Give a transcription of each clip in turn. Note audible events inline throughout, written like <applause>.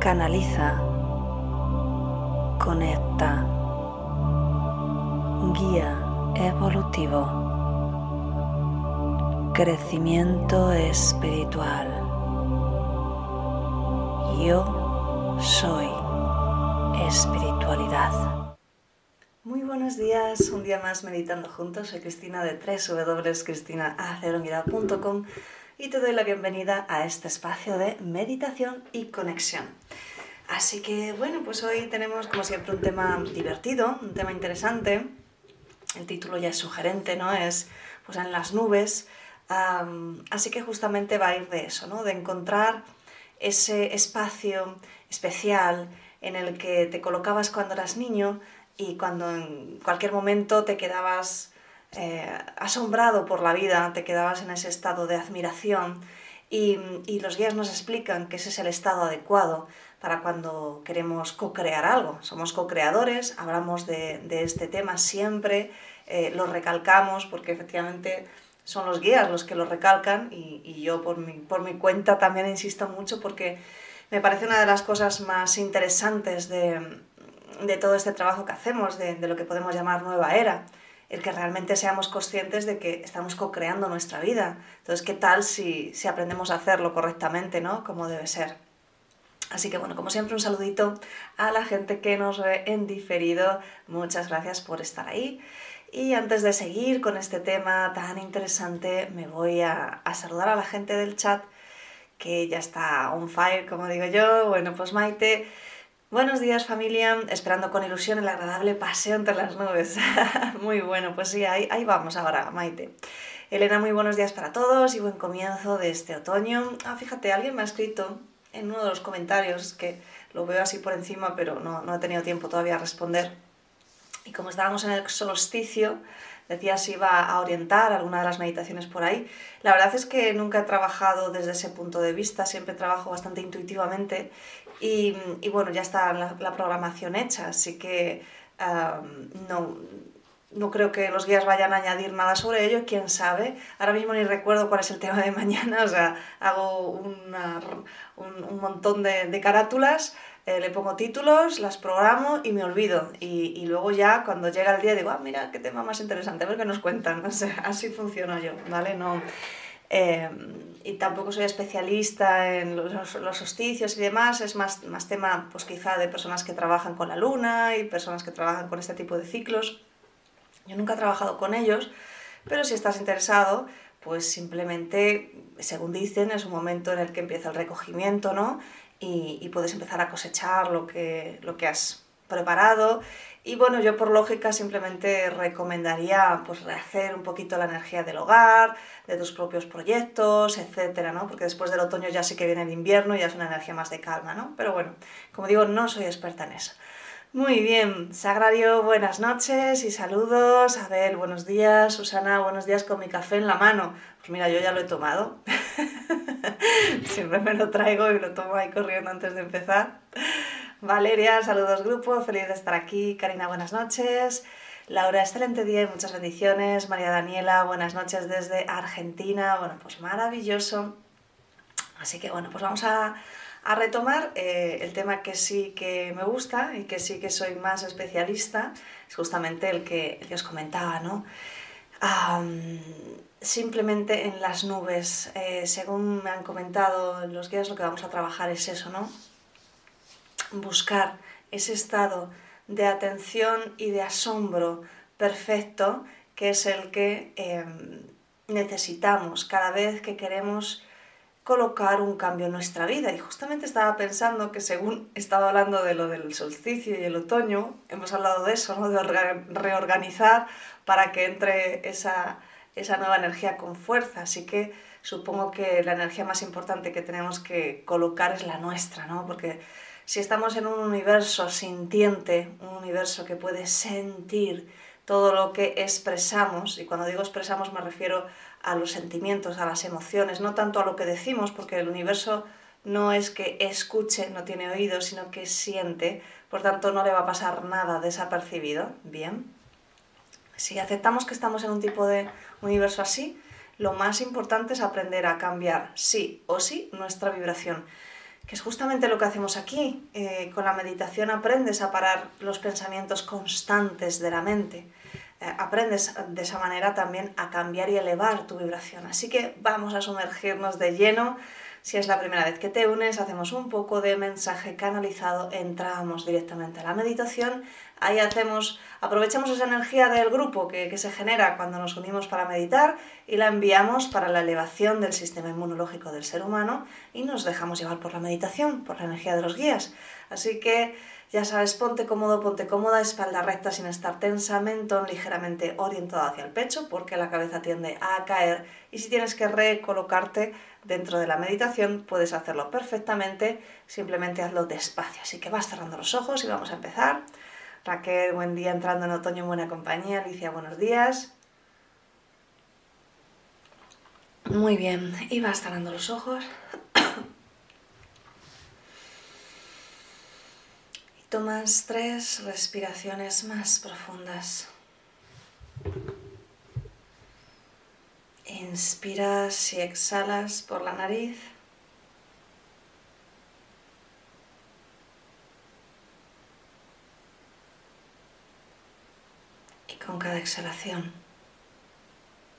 Canaliza, conecta, guía evolutivo, crecimiento espiritual. Yo soy espiritualidad. Muy buenos días, un día más meditando juntos. Soy Cristina de www.cristinaaceronguida.com y te doy la bienvenida a este espacio de meditación y conexión. Así que bueno, pues hoy tenemos como siempre un tema divertido, un tema interesante. El título ya es sugerente, ¿no? Es pues en las nubes. así que justamente va a ir de eso, ¿no? De encontrar ese espacio especial en el que te colocabas cuando eras niño y cuando en cualquier momento te quedabas eh, asombrado por la vida, te quedabas en ese estado de admiración y, los guías nos explican que ese es el estado adecuado para cuando queremos co-crear algo. Somos co-creadores, hablamos de, este tema siempre, eh, lo recalcamos porque efectivamente son los guías los que lo recalcan y, yo por mi, por mi cuenta también insisto mucho porque me parece una de las cosas más interesantes de, todo este trabajo que hacemos, de, lo que podemos llamar nueva era, el que realmente seamos conscientes de que estamos co-creando nuestra vida. Entonces, ¿qué tal si, si aprendemos a hacerlo correctamente, ¿no? Como debe ser. Así que bueno, como siempre un saludito a la gente que nos ve en diferido. Muchas gracias por estar ahí. Y antes de seguir con este tema tan interesante, me voy a, a saludar a la gente del chat que ya está on fire, como digo yo. Bueno, pues Maite, buenos días familia, esperando con ilusión el agradable paseo entre las nubes. <laughs> muy bueno, pues sí, ahí, vamos ahora, Maite. Elena, muy buenos días para todos y buen comienzo de este otoño. Ah, fíjate, alguien me ha escrito en uno de los comentarios, que lo veo así por encima, pero no, no he tenido tiempo todavía a responder. Y como estábamos en el solsticio, decía si iba a orientar alguna de las meditaciones por ahí. La verdad es que nunca he trabajado desde ese punto de vista, siempre trabajo bastante intuitivamente y, bueno, ya está la, programación hecha, así que no, no creo que los guías vayan a añadir nada sobre ello, quién sabe. Ahora mismo ni recuerdo cuál es el tema de <laughs> mañana, o sea, hago un, un, montón de, de carátulas eh, le pongo títulos, las programo y me olvido. Y, luego ya cuando llega el día digo, ah, mira, qué tema más interesante, a ver qué nos cuentan. <laughs> Así funciono yo, ¿vale? No, eh, y tampoco soy especialista en los, los, hosticios y demás, es más, más tema pues quizá de personas que trabajan con la luna y personas que trabajan con este tipo de ciclos. Yo nunca he trabajado con ellos, pero si estás interesado, pues simplemente, según dicen, es un momento en el que empieza el recogimiento, ¿no? y, puedes empezar a cosechar lo que, lo que has preparado. Y bueno, yo por lógica simplemente recomendaría pues rehacer un poquito la energía del hogar, de tus propios proyectos, etcétera, ¿no? Porque después del otoño ya sí que viene el invierno y ya es una energía más de calma, ¿no? Pero bueno, como digo, no soy experta en eso. Muy bien, Sagrario, buenas noches y saludos. Abel, buenos días. Susana, buenos días con mi café en la mano. Pues mira, yo ya lo he tomado. <laughs> Siempre me lo traigo y lo tomo ahí corriendo antes de empezar. Valeria, saludos grupo, feliz de estar aquí. Karina, buenas noches. Laura, excelente día y muchas bendiciones. María Daniela, buenas noches desde Argentina. Bueno, pues maravilloso. Así que bueno, pues vamos a a retomar eh, el tema que sí que me gusta y que sí que soy más especialista, es justamente el que, os comentaba, ¿no? simplemente en las nubes, eh, según me han comentado los guías, lo que vamos a trabajar es eso, ¿no? Buscar ese estado de atención y de asombro perfecto que es el que em, necesitamos cada vez que queremos colocar un cambio en nuestra vida. Y justamente estaba pensando que según estaba hablando de lo del solsticio y el otoño, hemos hablado de eso, ¿no? de reorganizar para que entre esa, esa nueva energía con fuerza. Así que supongo que la energía más importante que tenemos que colocar es la nuestra, ¿no? Porque si estamos en un universo sintiente, un universo que puede sentir todo lo que expresamos, y cuando digo expresamos me refiero a los sentimientos, a las emociones, no tanto a lo que decimos, porque el universo no es que escuche, no tiene oídos, sino que siente, por tanto no le va a pasar nada desapercibido. Bien. Si aceptamos que estamos en un tipo de universo así, lo más importante es aprender a cambiar sí o sí nuestra vibración, que es justamente lo que hacemos aquí. Eh, con la meditación aprendes a parar los pensamientos constantes de la mente. Eh, aprendes de esa manera también a cambiar y elevar tu vibración. Así que vamos a sumergirnos de lleno si es la primera vez que te unes, hacemos un poco de mensaje canalizado, entramos directamente a la meditación, ahí hacemos, aprovechamos esa energía del grupo que, se genera cuando nos unimos para meditar y la enviamos para la elevación del sistema inmunológico del ser humano y nos dejamos llevar por la meditación, por la energía de los guías. Así que ya sabes, ponte cómodo, ponte cómoda, espalda recta sin estar tensa, mentón ligeramente orientado hacia el pecho porque la cabeza tiende a caer y si tienes que recolocarte dentro de la meditación puedes hacerlo perfectamente, simplemente hazlo despacio. Así que vas cerrando los ojos y vamos a empezar. Raquel, buen día entrando en otoño en buena compañía. Alicia, buenos días. Muy bien, y vas cerrando los ojos. Tomas tres respiraciones más profundas. Inspiras y exhalas por la nariz. Y con cada exhalación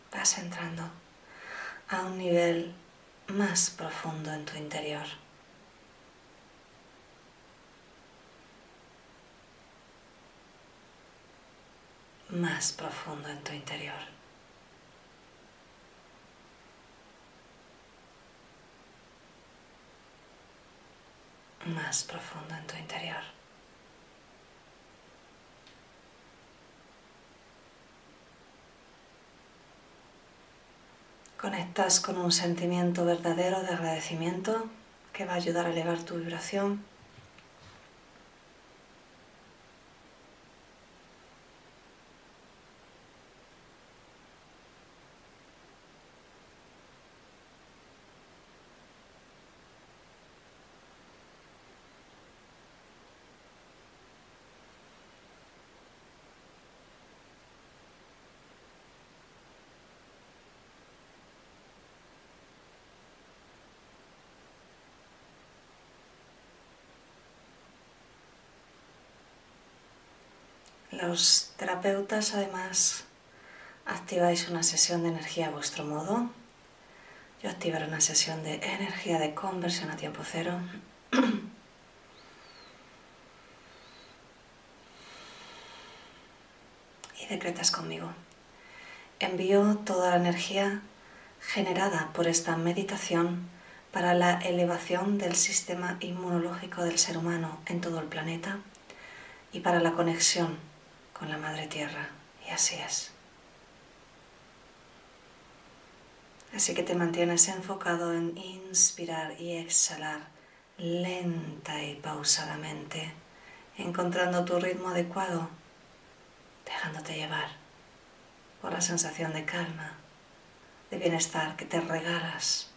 vas entrando a un nivel más profundo en tu interior. más profundo en tu interior. Más profundo en tu interior. Conectas con un sentimiento verdadero de agradecimiento que va a ayudar a elevar tu vibración. Los terapeutas además activáis una sesión de energía a vuestro modo. Yo activaré una sesión de energía de conversión a tiempo cero. <clears throat> y decretas conmigo. Envío toda la energía generada por esta meditación para la elevación del sistema inmunológico del ser humano en todo el planeta y para la conexión con la Madre Tierra. Y así es. Así que te mantienes enfocado en inspirar y exhalar lenta y pausadamente, encontrando tu ritmo adecuado, dejándote llevar por la sensación de calma, de bienestar que te regalas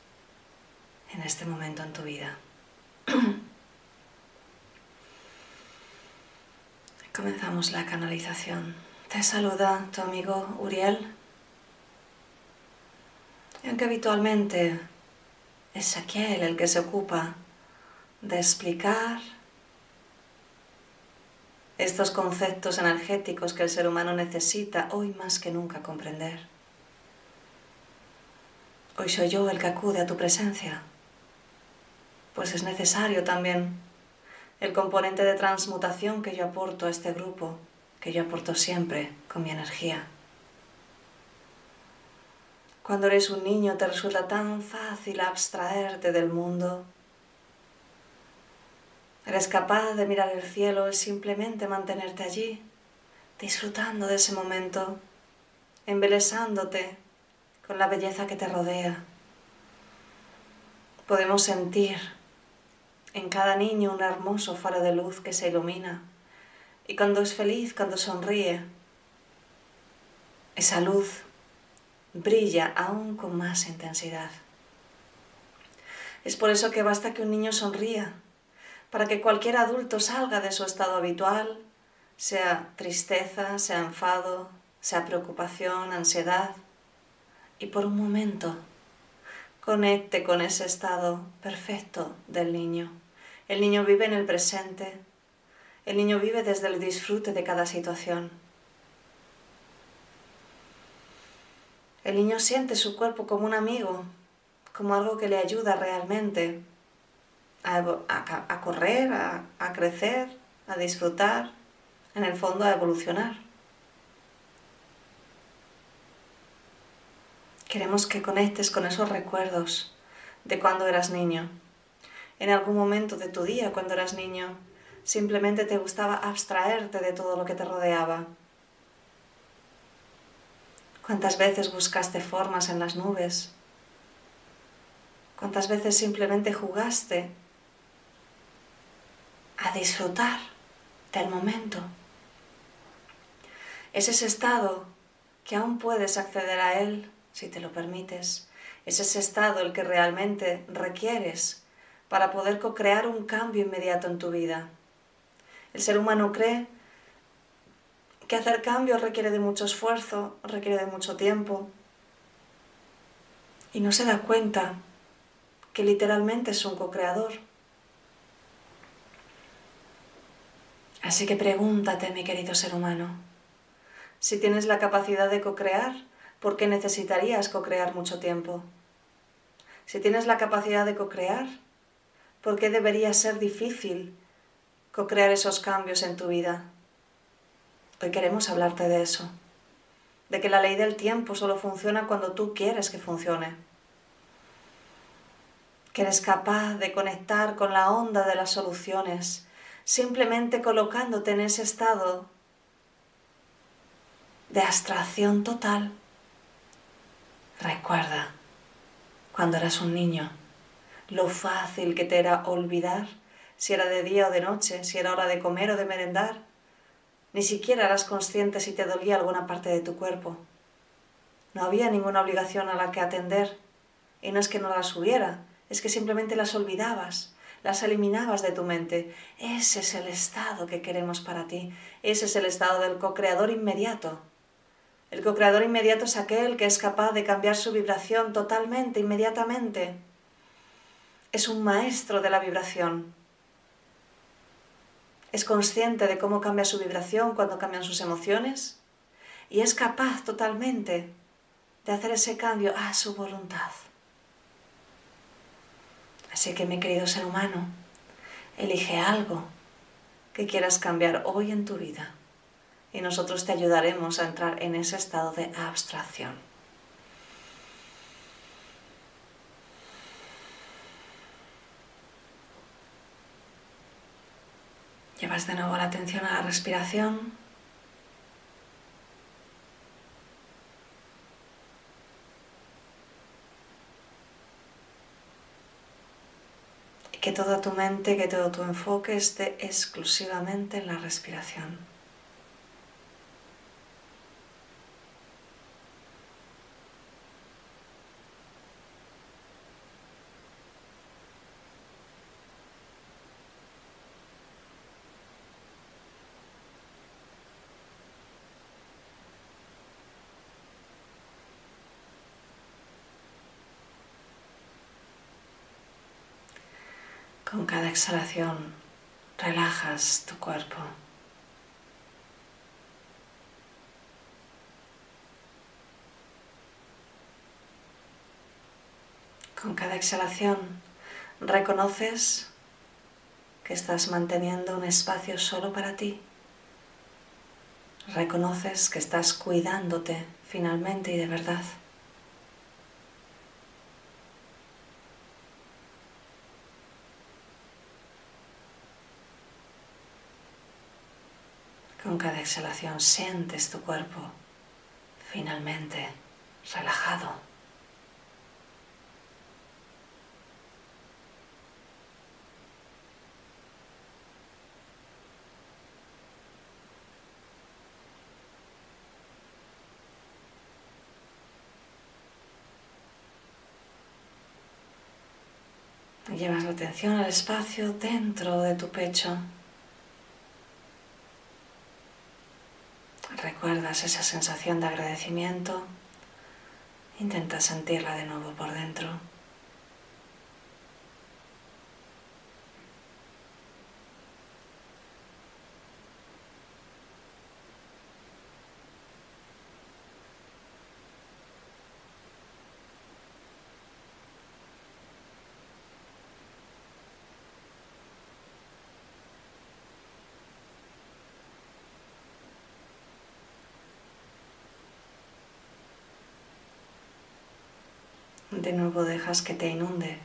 en este momento en tu vida. <clears throat> Comenzamos la canalización. Te saluda tu amigo Uriel. Y aunque habitualmente es aquel el que se ocupa de explicar estos conceptos energéticos que el ser humano necesita hoy más que nunca comprender. Hoy soy yo el que acude a tu presencia, pues es necesario también el componente de transmutación que yo aporto a este grupo, que yo aporto siempre con mi energía. Cuando eres un niño te resulta tan fácil abstraerte del mundo. Eres capaz de mirar el cielo y simplemente mantenerte allí, disfrutando de ese momento, embelesándote con la belleza que te rodea, podemos sentir en cada niño un hermoso faro de luz que se ilumina. Y cuando es feliz, cuando sonríe, esa luz brilla aún con más intensidad. Es por eso que basta que un niño sonría, para que cualquier adulto salga de su estado habitual, sea tristeza, sea enfado, sea preocupación, ansiedad, y por un momento conecte con ese estado perfecto del niño. El niño vive en el presente, el niño vive desde el disfrute de cada situación. El niño siente su cuerpo como un amigo, como algo que le ayuda realmente a, correr, a crecer, a disfrutar, en el fondo a evolucionar. Queremos que conectes con esos recuerdos de cuando eras niño. En algún momento de tu día, cuando eras niño, simplemente te gustaba abstraerte de todo lo que te rodeaba. ¿Cuántas veces buscaste formas en las nubes? ¿Cuántas veces simplemente jugaste a disfrutar del momento? Es ese estado que aún puedes acceder a él si te lo permites. Es ese estado el que realmente requieres para poder co-crear un cambio inmediato en tu vida. El ser humano cree que hacer cambios requiere de mucho esfuerzo, requiere de mucho tiempo, y no se da cuenta que literalmente es un co-creador. Así que pregúntate, mi querido ser humano, si tienes la capacidad de co-crear, ¿por qué necesitarías co-crear mucho tiempo? Si tienes la capacidad de co-crear, ¿por qué debería ser difícil co-crear esos cambios en tu vida? Hoy queremos hablarte de eso, de que la ley del tiempo solo funciona cuando tú quieres que funcione, que eres capaz de conectar con la onda de las soluciones, simplemente colocándote en ese estado de abstracción total Recuerda, cuando eras un niño, lo fácil que te era olvidar si era de día o de noche, si era hora de comer o de merendar. Ni siquiera eras consciente si te dolía alguna parte de tu cuerpo. No había ninguna obligación a la que atender. Y no es que no las hubiera, es que simplemente las olvidabas, las eliminabas de tu mente. Ese es el estado que queremos para ti. Ese es el estado del co-creador inmediato. El co-creador inmediato es aquel que es capaz de cambiar su vibración totalmente, inmediatamente. Es un maestro de la vibración. Es consciente de cómo cambia su vibración cuando cambian sus emociones y es capaz totalmente de hacer ese cambio a su voluntad. Así que mi querido ser humano, elige algo que quieras cambiar hoy en tu vida y nosotros te ayudaremos a entrar en ese estado de abstracción. De nuevo la atención a la respiración. Y que toda tu mente, que todo tu enfoque esté exclusivamente en la respiración. Con cada exhalación relajas tu cuerpo. Con cada exhalación reconoces que estás manteniendo un espacio solo para ti. Reconoces que estás cuidándote finalmente y de verdad. exhalación sientes tu cuerpo finalmente relajado. Llevas la atención al espacio dentro de tu pecho. Recuerdas esa sensación de agradecimiento. Intenta sentirla de nuevo por dentro. De nuevo dejas que te inunde.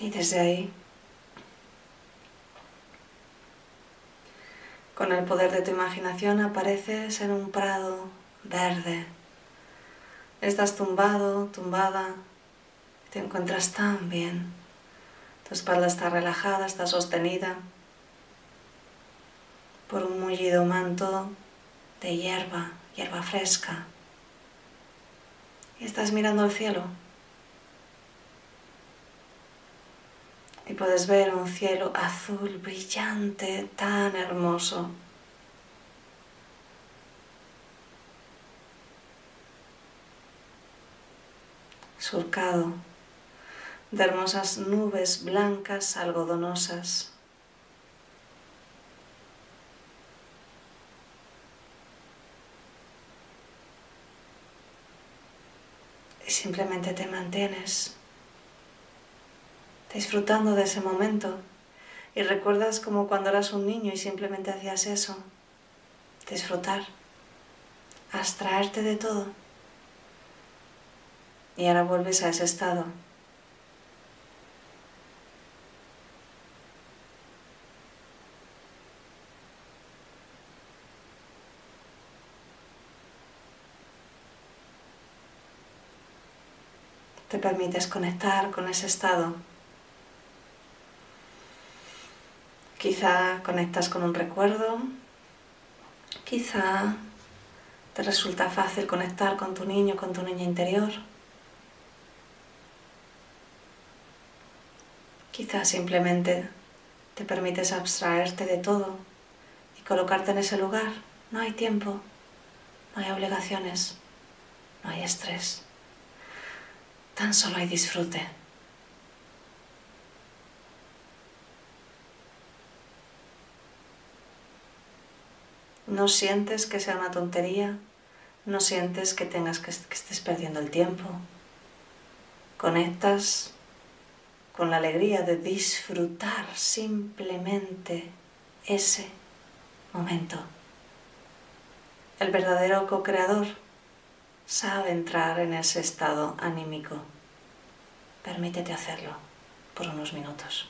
Y desde ahí Con el poder de tu imaginación apareces en un prado verde. Estás tumbado, tumbada, te encuentras tan bien. Tu espalda está relajada, está sostenida por un mullido manto de hierba, hierba fresca. Y estás mirando al cielo. Y puedes ver un cielo azul brillante, tan hermoso. surcado de hermosas nubes blancas algodonosas. Y simplemente te mantienes disfrutando de ese momento. Y recuerdas como cuando eras un niño y simplemente hacías eso, disfrutar, abstraerte de todo. Y ahora vuelves a ese estado. Te permites conectar con ese estado. Quizá conectas con un recuerdo, quizá te resulta fácil conectar con tu niño, con tu niña interior. Quizá simplemente te permites abstraerte de todo y colocarte en ese lugar. No hay tiempo, no hay obligaciones, no hay estrés. Tan solo hay disfrute. No sientes que sea una tontería, no sientes que tengas que, estés perdiendo el tiempo. Conectas con la alegría de disfrutar simplemente ese momento. El verdadero co-creador sabe entrar en ese estado anímico. Permítete hacerlo por unos minutos.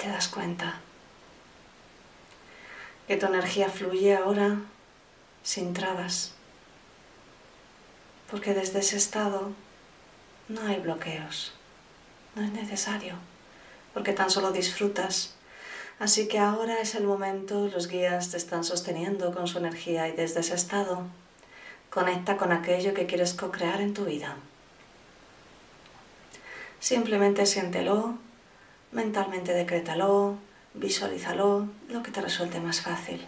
Te das cuenta que tu energía fluye ahora sin trabas, porque desde ese estado no hay bloqueos, no es necesario, porque tan solo disfrutas. Así que ahora es el momento, los guías te están sosteniendo con su energía y desde ese estado conecta con aquello que quieres co-crear en tu vida. Simplemente siéntelo, mentalmente decrétalo, visualízalo, lo que te resulte más fácil.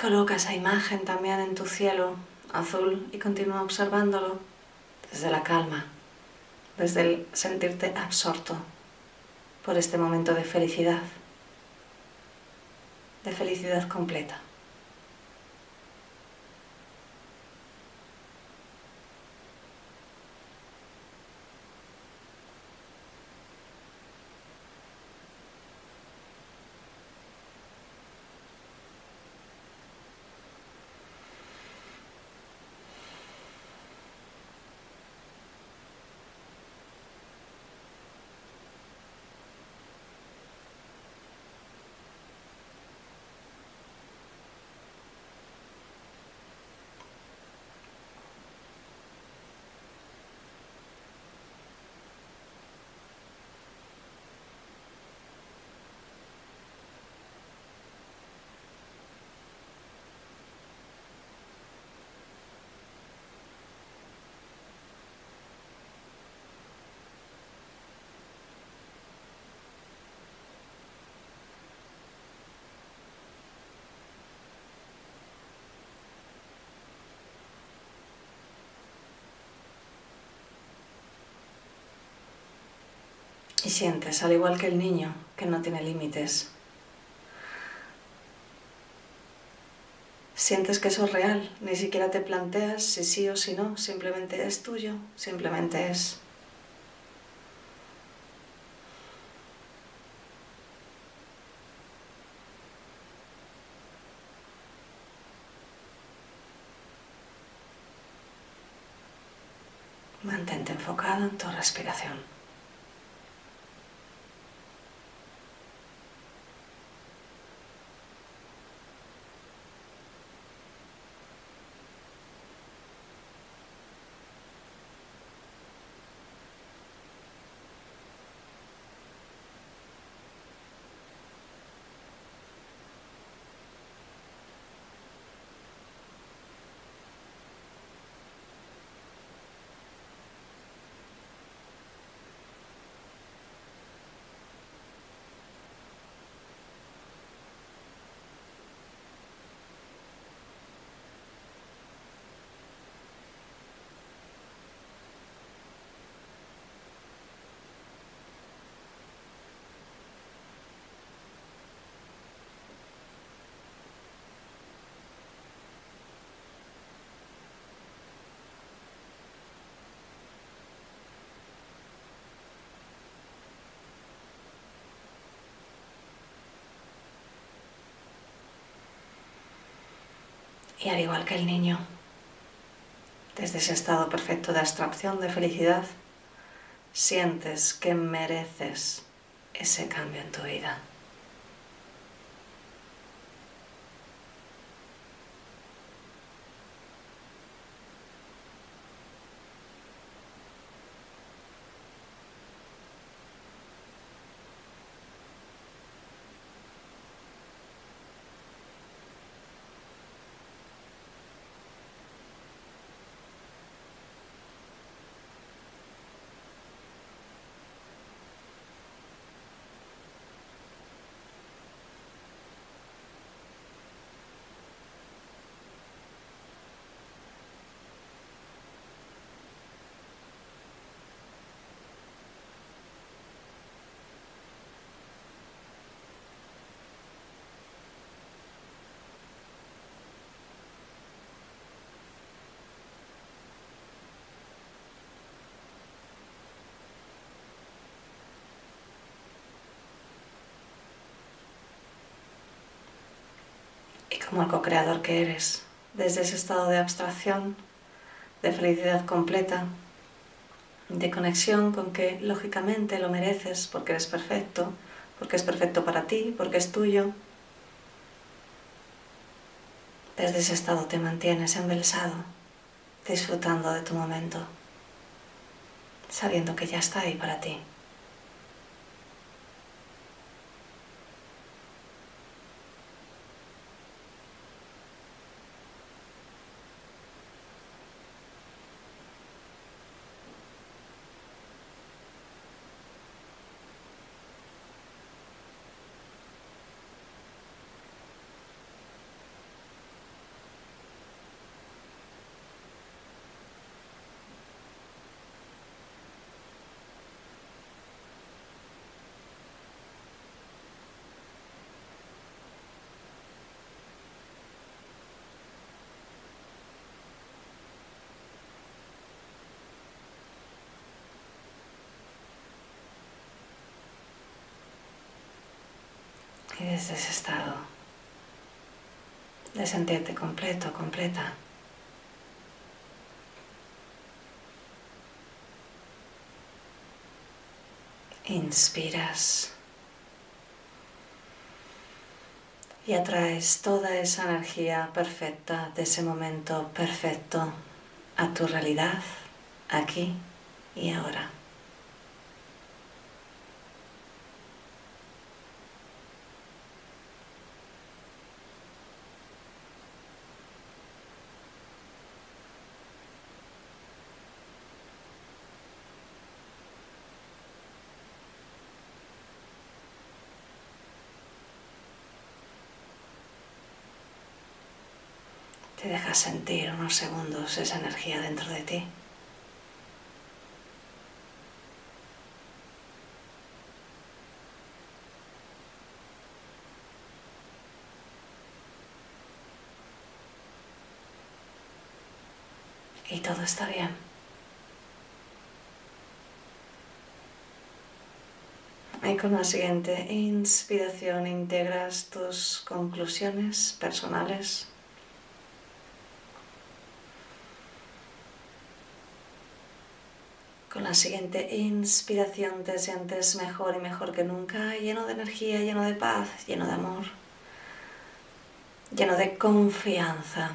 Coloca esa imagen también en tu cielo azul y continúa observándolo desde la calma, desde el sentirte absorto por este momento de felicidad, de felicidad completa. Y sientes, al igual que el niño, que no tiene límites. Sientes que eso es real, ni siquiera te planteas si sí o si no, simplemente es tuyo, simplemente es. Mantente enfocado en tu respiración. Y al igual que el niño, desde ese estado perfecto de abstracción, de felicidad, sientes que mereces ese cambio en tu vida. Como el co-creador que eres, desde ese estado de abstracción, de felicidad completa, de conexión con que lógicamente lo mereces porque eres perfecto, porque es perfecto para ti, porque es tuyo. Desde ese estado te mantienes embelsado, disfrutando de tu momento, sabiendo que ya está ahí para ti. Y desde ese estado de sentirte completo, completa, inspiras. Y atraes toda esa energía perfecta de ese momento perfecto a tu realidad aquí y ahora. Te dejas sentir unos segundos esa energía dentro de ti. Y todo está bien. Con la siguiente inspiración integras tus conclusiones personales Con la siguiente inspiración te sientes mejor y mejor que nunca, lleno de energía, lleno de paz, lleno de amor, lleno de confianza.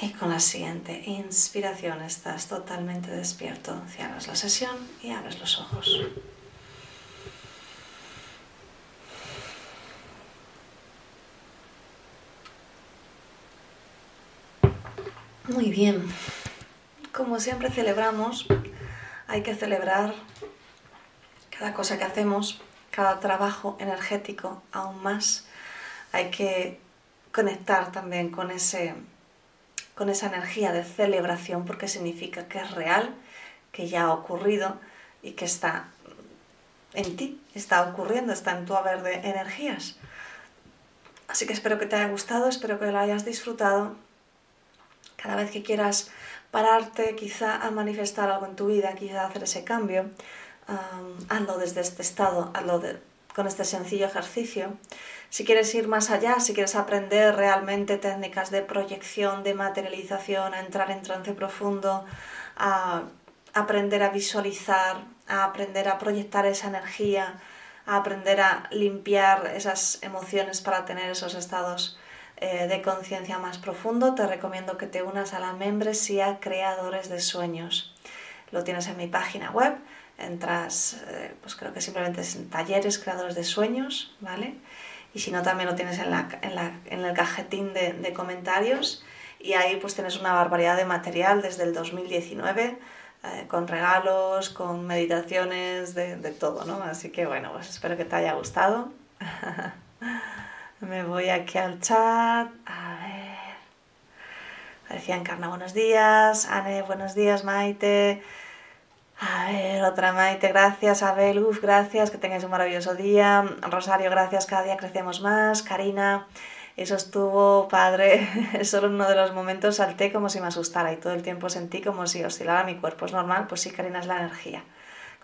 Y con la siguiente inspiración estás totalmente despierto. Cierras la sesión y abres los ojos. Muy bien. Como siempre celebramos, hay que celebrar cada cosa que hacemos, cada trabajo energético aún más. Hay que conectar también con, ese, con esa energía de celebración porque significa que es real, que ya ha ocurrido y que está en ti, está ocurriendo, está en tu haber de energías. Así que espero que te haya gustado, espero que lo hayas disfrutado cada vez que quieras pararte quizá a manifestar algo en tu vida, quizá hacer ese cambio, hazlo desde este estado, hazlo con este sencillo ejercicio. Si quieres ir más allá, si quieres aprender realmente técnicas de proyección, de materialización, a entrar en trance profundo, a aprender a visualizar, a aprender a proyectar esa energía, a aprender a limpiar esas emociones para tener esos estados de conciencia más profundo, te recomiendo que te unas a la membresía Creadores de Sueños. Lo tienes en mi página web, entras, eh, pues creo que simplemente es en talleres Creadores de Sueños, ¿vale? Y si no, también lo tienes en, la, en, la, en el cajetín de, de, comentarios y ahí pues tienes una barbaridad de material desde el 2019. Eh, con regalos, con meditaciones, de, de todo, ¿no? Así que bueno, pues espero que te haya gustado. <laughs> Me voy aquí al chat. A ver. Decía Encarna, buenos días. Anne, buenos días, Maite. A ver, otra Maite, gracias. Abel, uf, gracias. Que tengáis un maravilloso día. Rosario, gracias. Cada día crecemos más. Karina, eso estuvo padre. <laughs> Solo en uno de los momentos salté como si me asustara y todo el tiempo sentí como si oscilara mi cuerpo. Es normal, pues sí, Karina, es la energía.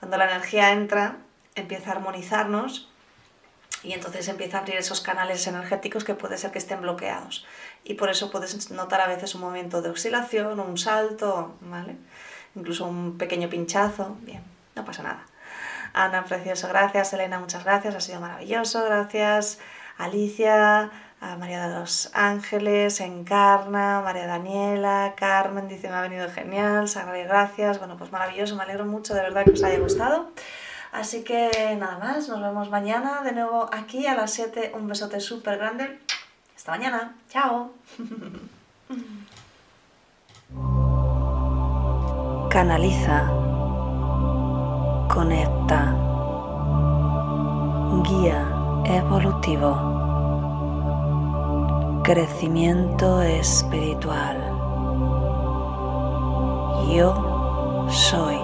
Cuando la energía entra, empieza a armonizarnos y entonces empieza a abrir esos canales energéticos que puede ser que estén bloqueados. Y por eso puedes notar a veces un momento de oscilación, un salto, ¿vale? Incluso un pequeño pinchazo. Bien, no pasa nada. Ana, precioso, gracias. Elena, muchas gracias. Ha sido maravilloso, gracias. Alicia, María de los Ángeles, Encarna, María Daniela, Carmen dice me ha venido genial, Sagrario, gracias. Bueno, pues maravilloso, me alegro mucho de verdad que os haya gustado. Así que nada más, nos vemos mañana de nuevo aquí a las 7. Un besote súper grande. Hasta mañana. Chao. <laughs> Canaliza. Conecta. Guía evolutivo. Crecimiento espiritual. Yo soy